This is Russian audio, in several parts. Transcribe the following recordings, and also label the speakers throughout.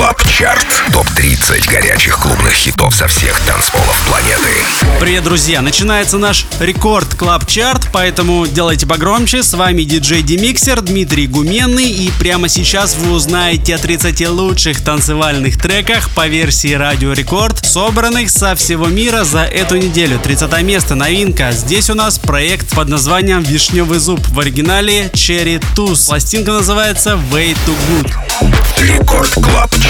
Speaker 1: Club Chart. Топ-30 горячих клубных хитов со всех танцполов планеты.
Speaker 2: Привет, друзья! Начинается наш Record Club Chart, поэтому делайте погромче. С вами диджей DeMixer Дмитрий Гуменный. И прямо сейчас вы узнаете о 30 лучших танцевальных треках по версии Радио Рекорд, собранных со всего мира за эту неделю. 30 место, новинка. Здесь у нас проект под названием «Вишневый зуб». В оригинале Cherry Tooth. Пластинка называется Way Too Good.
Speaker 1: Рекорд Клаб Чарт.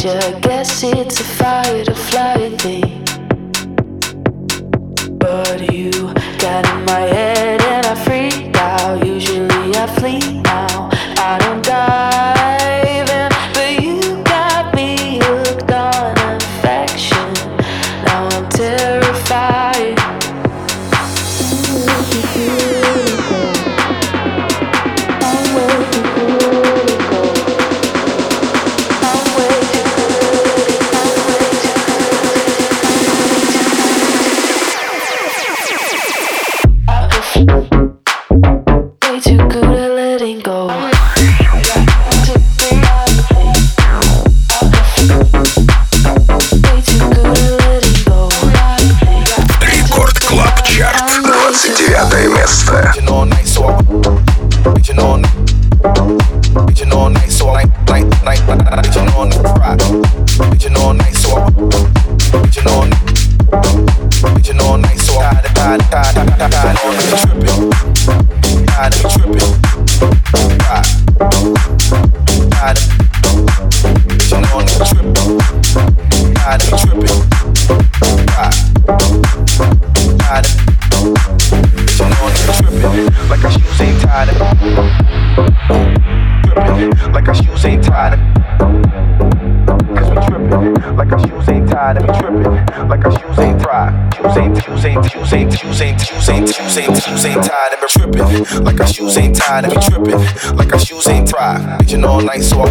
Speaker 1: danger. Guess
Speaker 3: it's a fight or flight thing. But you got in my head.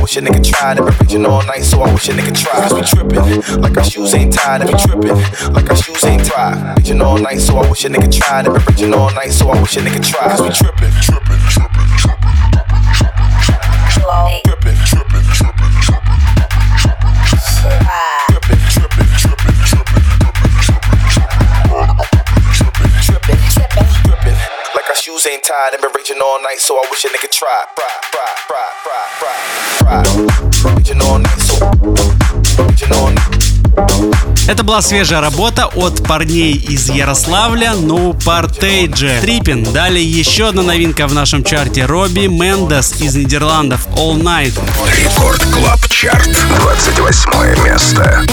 Speaker 4: Wish a nigga tried. I've been preaching all night, so I wish a nigga tried. Cause we trippin', like our shoes ain't tied. And we trippin', like our shoes ain't tied. Preaching all night, so I wish a nigga tried. I've been preaching all night, so I wish a nigga tried. Cause we trippin', trippin', trippin', trippin', trippin', trippin', trippin', trippin', trippin', shoes ain't tied and been raging all night, so I wish a nigga
Speaker 2: Это была свежая работа от парней из Ярославля, No Partage. Trippin. Далее еще одна новинка в нашем чарте. Robbie Mendez из Нидерландов. All Night.
Speaker 1: Record Club Chart. 28 место.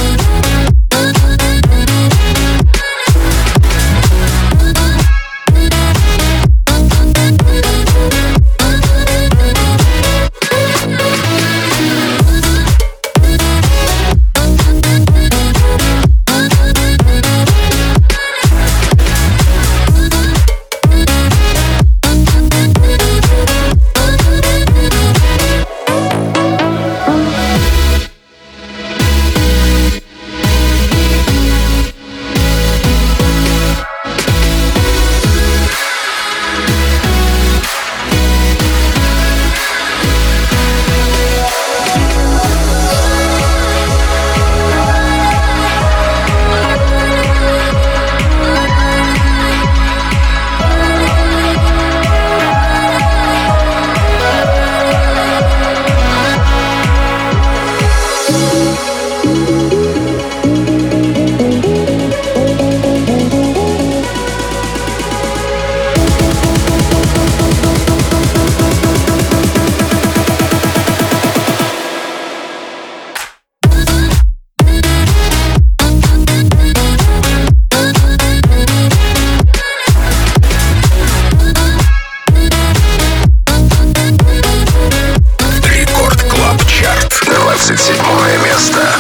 Speaker 1: 27 место.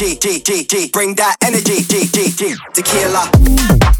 Speaker 5: G, G, G, G, bring that energy, G, G, G, tequila.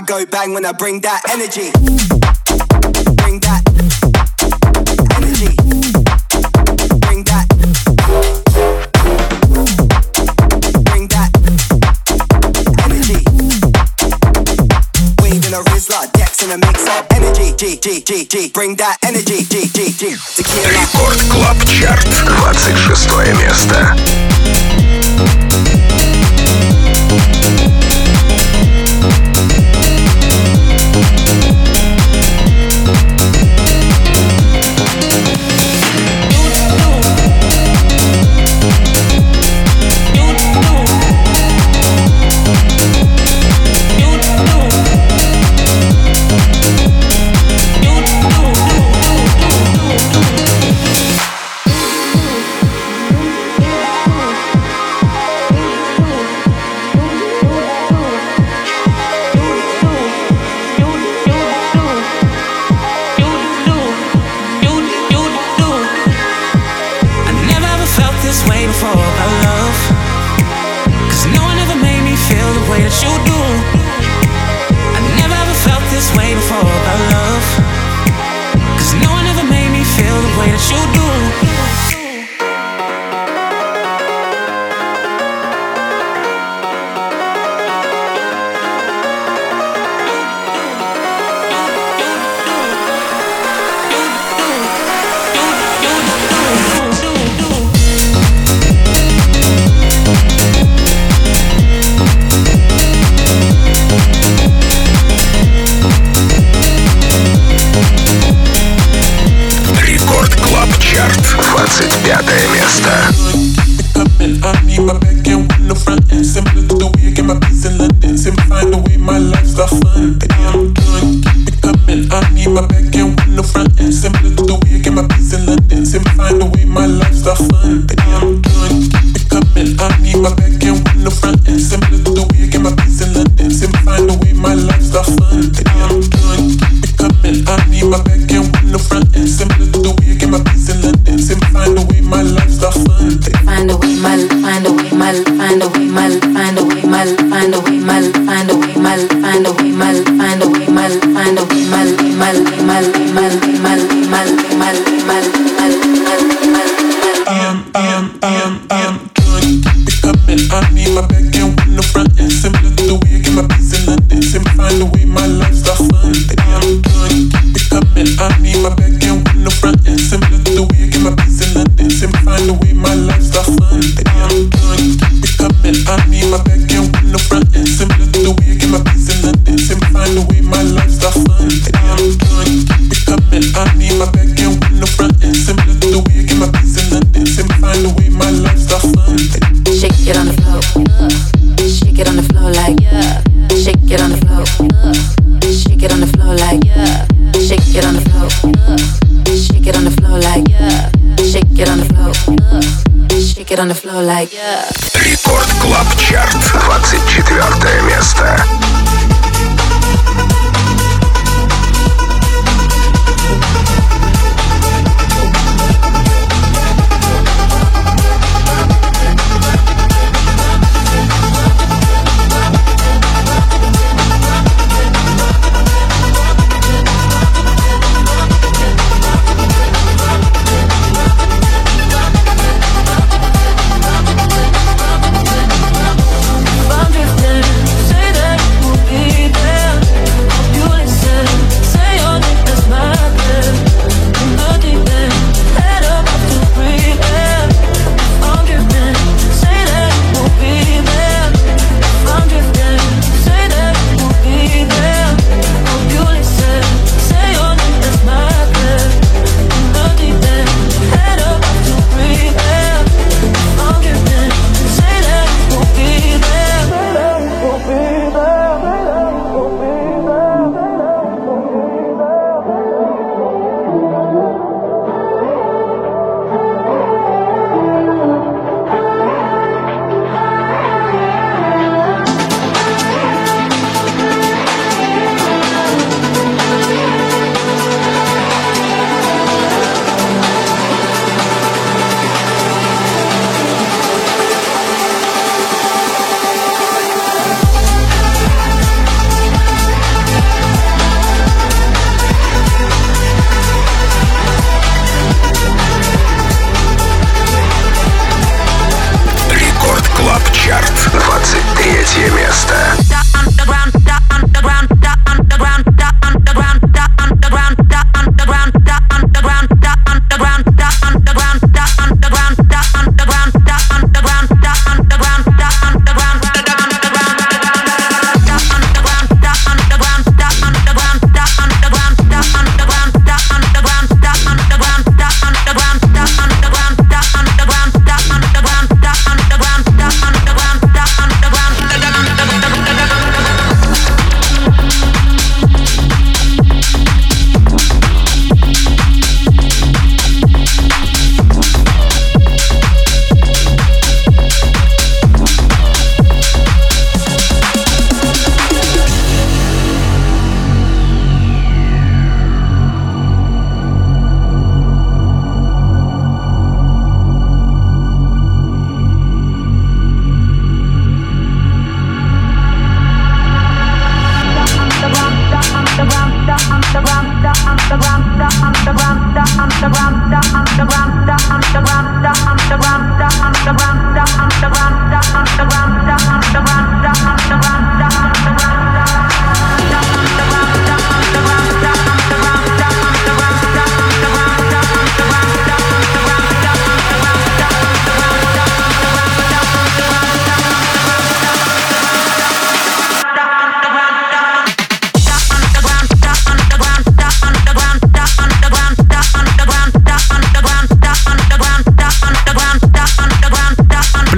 Speaker 5: crowd go bang when I bring that energy. Bring that energy. Bring that. Bring that energy. Weed in a Rizla, Dex in a mix up. Energy, G, G, G, G. Bring that energy, G, G, G. Tequila.
Speaker 1: Рекорд Клаб Чарт, 26 место.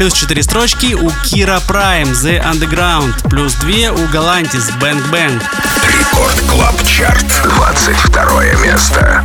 Speaker 2: Плюс 4 строчки у Кира Прайм The Underground, плюс 2 у Galantis Bang Bang.
Speaker 6: Record Club Chart, 22 место.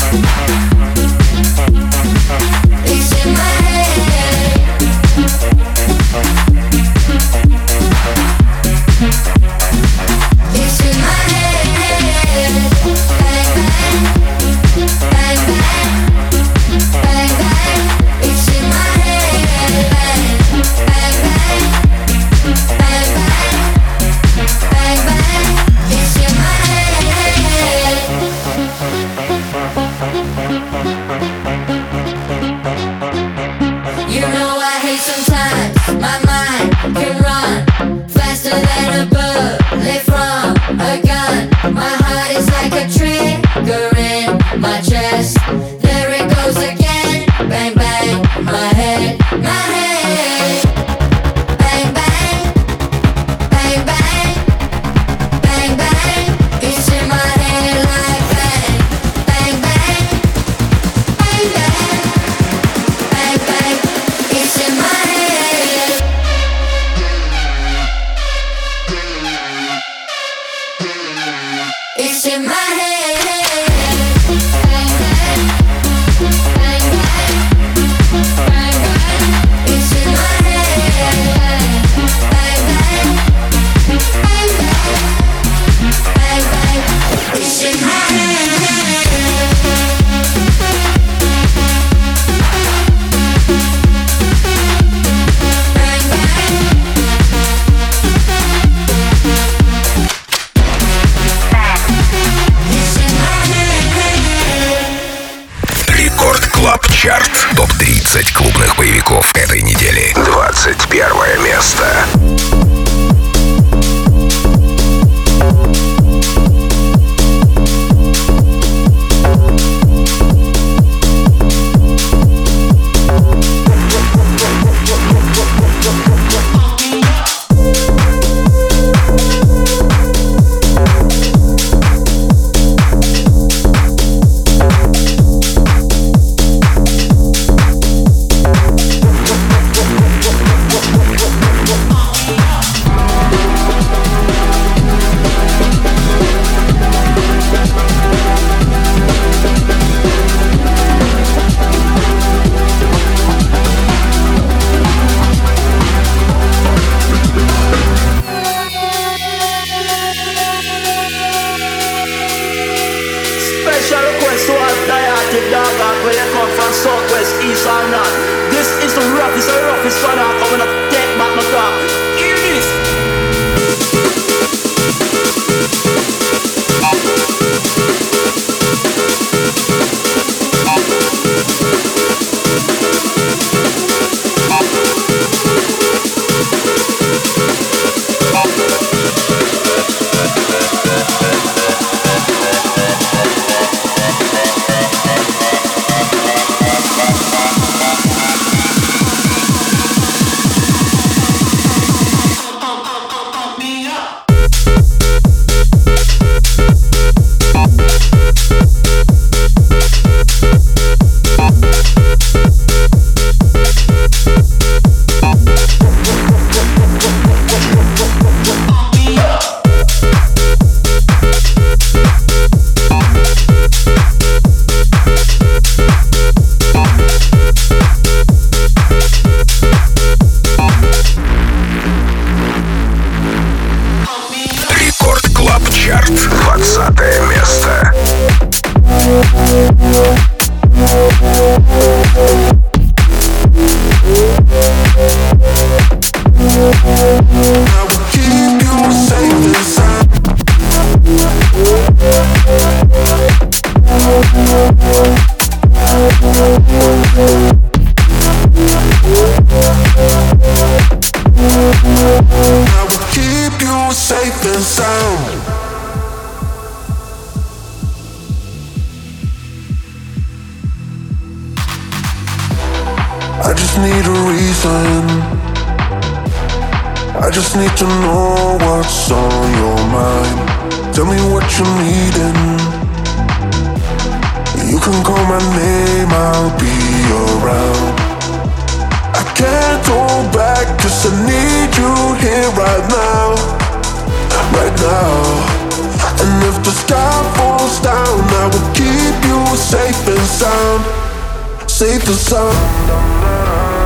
Speaker 7: Safe and sound. Safe and sound.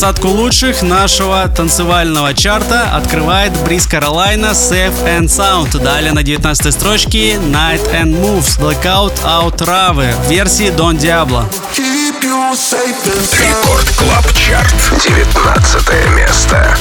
Speaker 2: Двадцатку лучших нашего танцевального чарта открывает Бриз Каролайна Safe and Sound. Далее на 19 строчке Night and Moves Blackout Out Rave в версии
Speaker 7: and sound.
Speaker 1: Рекорд Клаб Чарт. 19 место.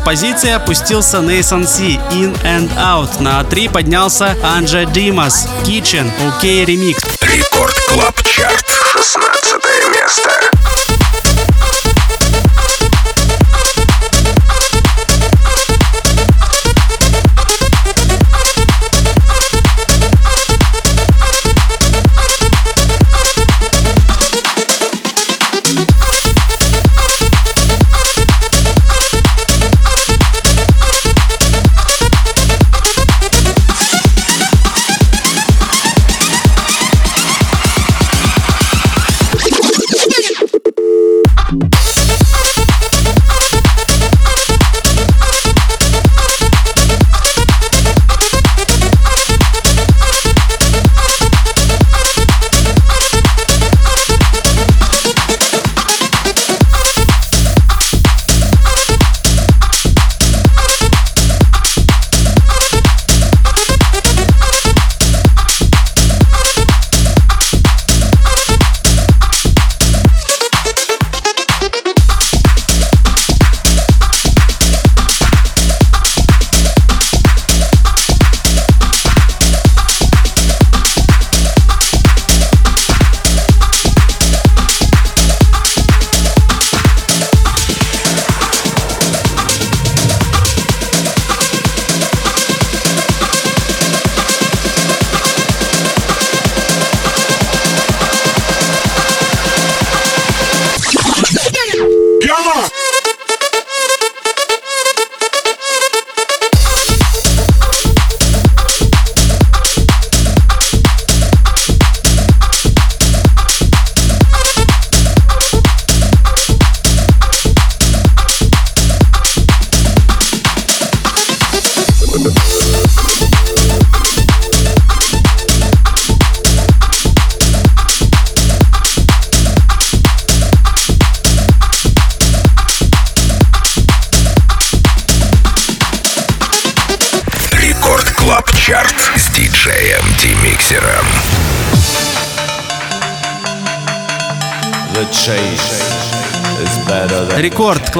Speaker 2: На 6 позиций опустился Nathan C In and Out. На 3 поднялся Angger Dimas Kitchen OK Remix.
Speaker 8: Record Club Chart. 16 место.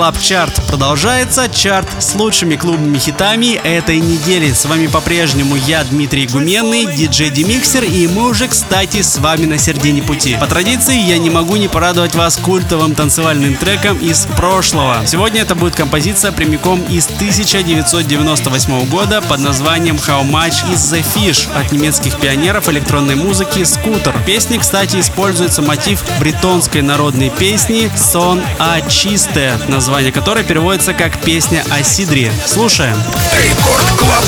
Speaker 2: Record Club Chart продолжается. Чарт с лучшими клубными хитами этой недели. С вами по-прежнему я, Дмитрий Гуменный, диджей DeMixer, и мы уже, кстати, с вами на середине пути. По традиции, я не могу не порадовать вас культовым танцевальным треком из прошлого. Сегодня это будет композиция прямиком из 1998 года под названием How Much is the Fish от немецких пионеров электронной музыки Скутер. В песне, кстати, используется мотив бретонской народной песни Son ar chistr, название которой переводится как «Песня о Сидре». Слушаем.
Speaker 8: Рекорд Клаб.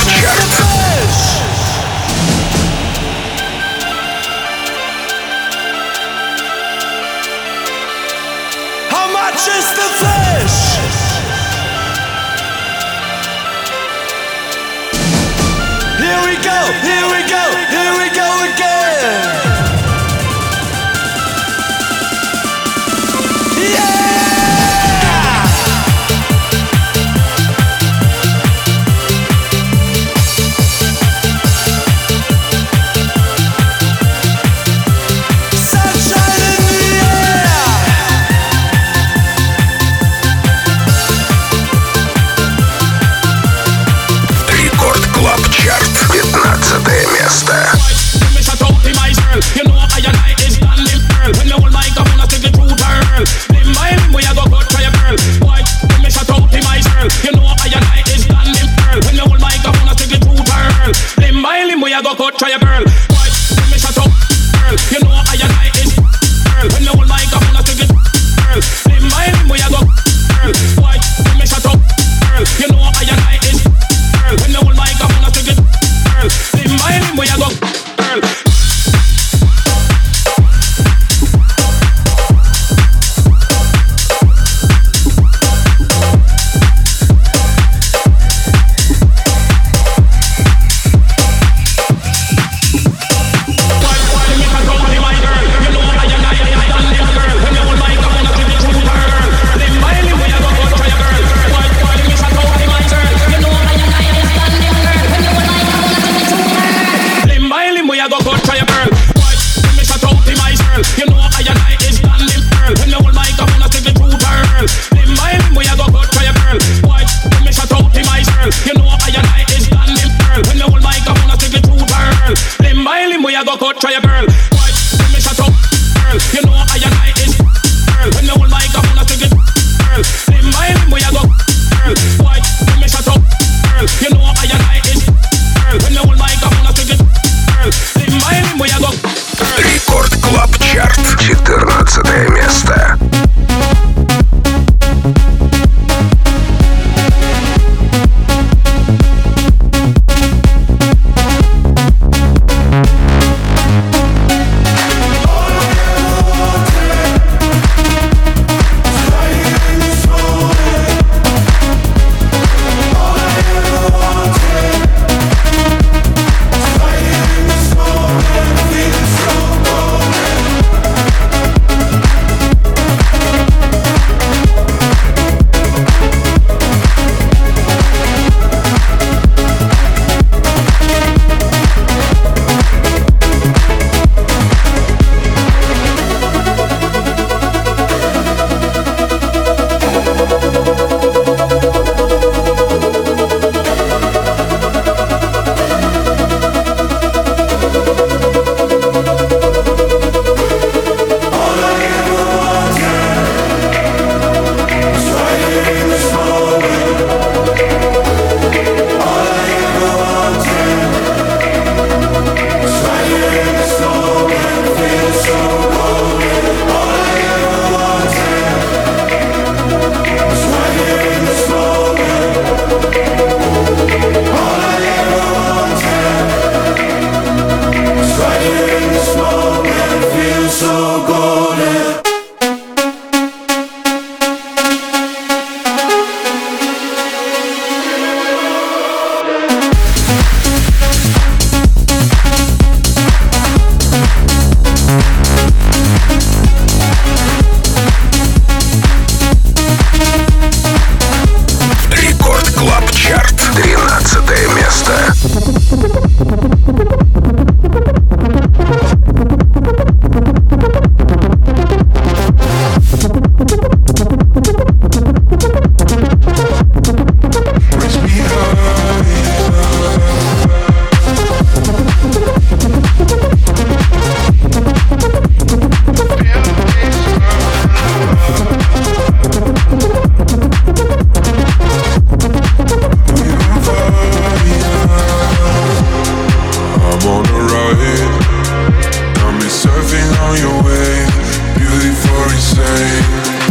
Speaker 9: say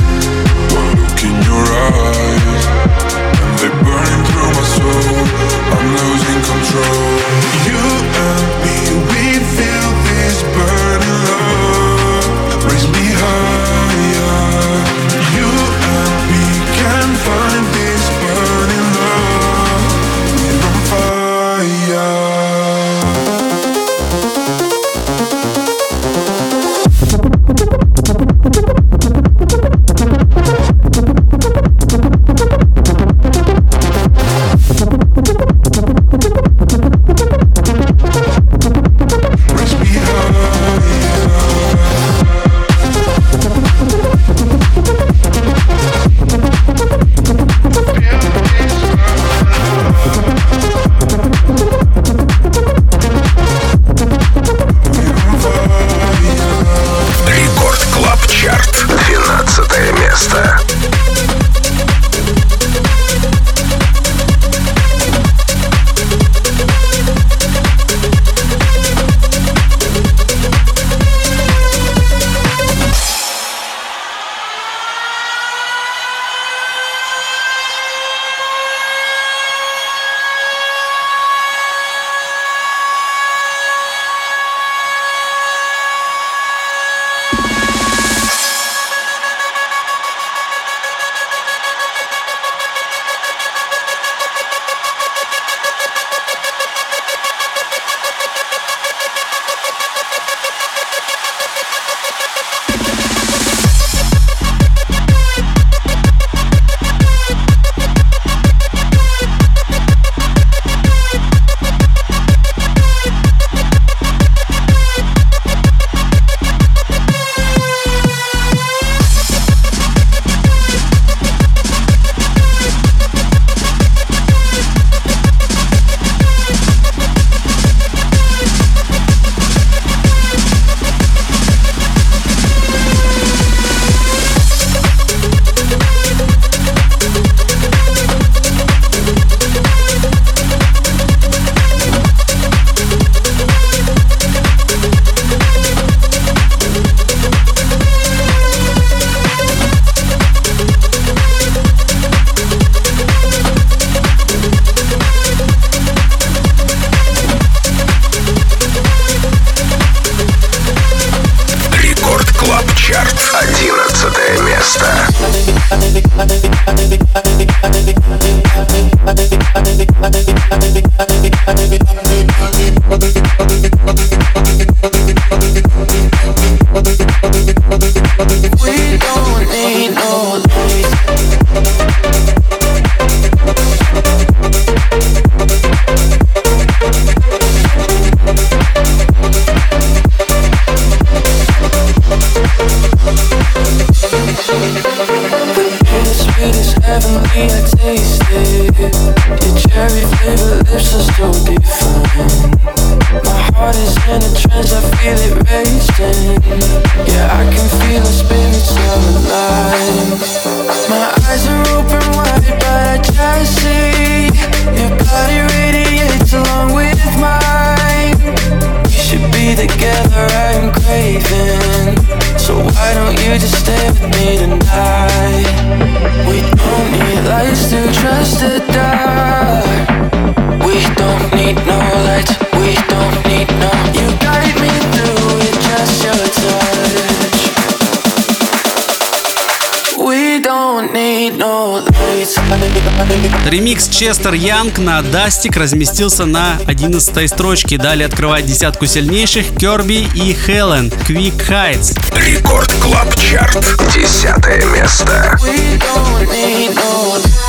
Speaker 2: Ремикс Честер Янг на Дастик разместился на 11 строчке. Далее открывает десятку сильнейших Керби и Хелен Quick Heights.
Speaker 10: Рекорд Клаб Чарт. Десятое место. We don't need no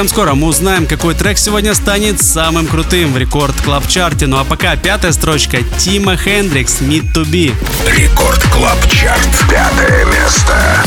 Speaker 2: Совсем скоро мы узнаем, какой трек сегодня станет самым крутым в рекорд клаб чарте. Ну а пока пятая строчка Тима Хендрикс Meet to Be.
Speaker 11: Рекорд клаб чарт. Пятое место.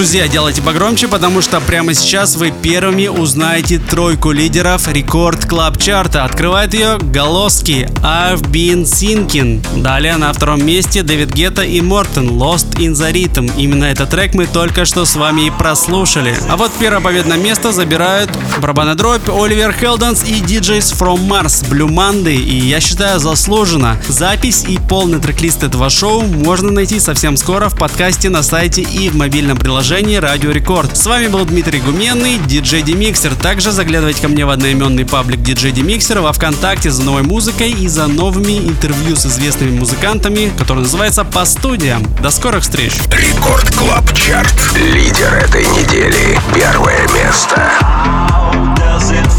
Speaker 2: Друзья, делайте погромче, потому что прямо сейчас вы первыми узнаете тройку лидеров Record Club Chart а. Открывает ее Galoski I've Been Thinking. Далее на втором месте Дэвид Гетта и Morten Lost in the Rhythm. Именно этот трек мы только что с вами и прослушали. А вот первое победное место забирают барабанная дробь Oliver Heldens и DJs from Mars Blue Monday. И я считаю заслуженно. Запись и полный трек-лист этого шоу можно найти совсем скоро в подкасте на сайте и в мобильном приложении Радио Рекорд. С вами был Дмитрий Гуменный, диджей DeMixer. Также заглядывайте ко мне в одноименный паблик диджей DeMixer во Вконтакте за новой музыкой и за новыми интервью с известными музыкантами, который называется «По студиям». До скорых встреч!
Speaker 12: Record Club Chart. Лидер этой недели. Первое место. Does it